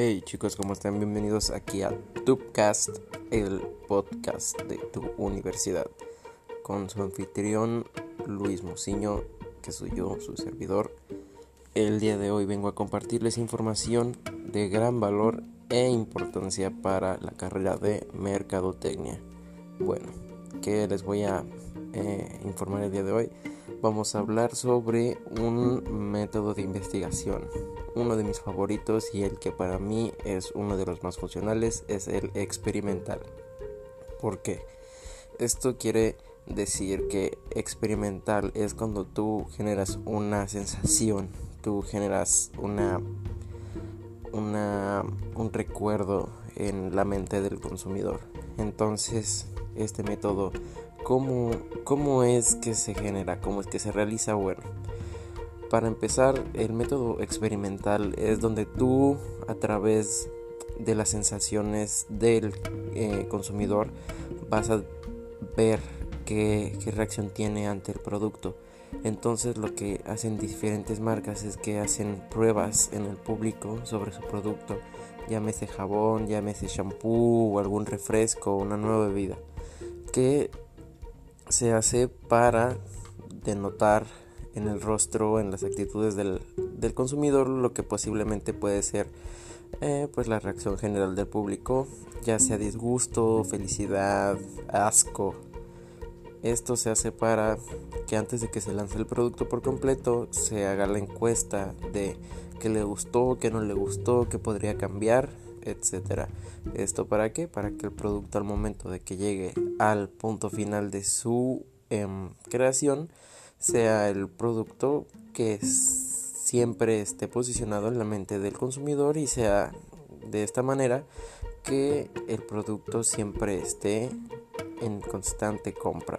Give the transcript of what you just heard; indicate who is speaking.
Speaker 1: Hey chicos, ¿cómo están? Bienvenidos aquí a Tubecast, el podcast de tu universidad, con su anfitrión Luis Mociño, que soy yo, su servidor. El día de hoy vengo a compartirles información de gran valor e importancia para la carrera de Mercadotecnia. Bueno, ¿qué les voy a eh, informar el día de hoy? vamos a hablar sobre un método de investigación. Uno de mis favoritos y el que para mí es uno de los más funcionales es el experimental. ¿Por qué? Esto quiere decir que experimental es cuando tú generas una sensación, tú generas una, una un recuerdo en la mente del consumidor. Entonces, este método ¿Cómo, ¿Cómo es que se genera? ¿Cómo es que se realiza? Bueno, para empezar, el método experimental es donde tú a través de las sensaciones del eh, consumidor vas a ver qué, qué reacción tiene ante el producto. Entonces lo que hacen diferentes marcas es que hacen pruebas en el público sobre su producto, llámese jabón, llámese shampoo o algún refresco, una nueva bebida, que se hace para denotar en el rostro, en las actitudes del, consumidor, lo que posiblemente puede ser eh, pues la reacción general del público, ya sea disgusto, felicidad, asco. Esto se hace para que antes de que se lance el producto por completo se haga la encuesta de qué le gustó, qué no le gustó, qué podría cambiar etcétera. ¿Esto para qué? Para que el producto al momento de que llegue al punto final de su em, creación sea el producto que siempre esté posicionado en la mente del consumidor y sea de esta manera que el producto siempre esté en constante compra.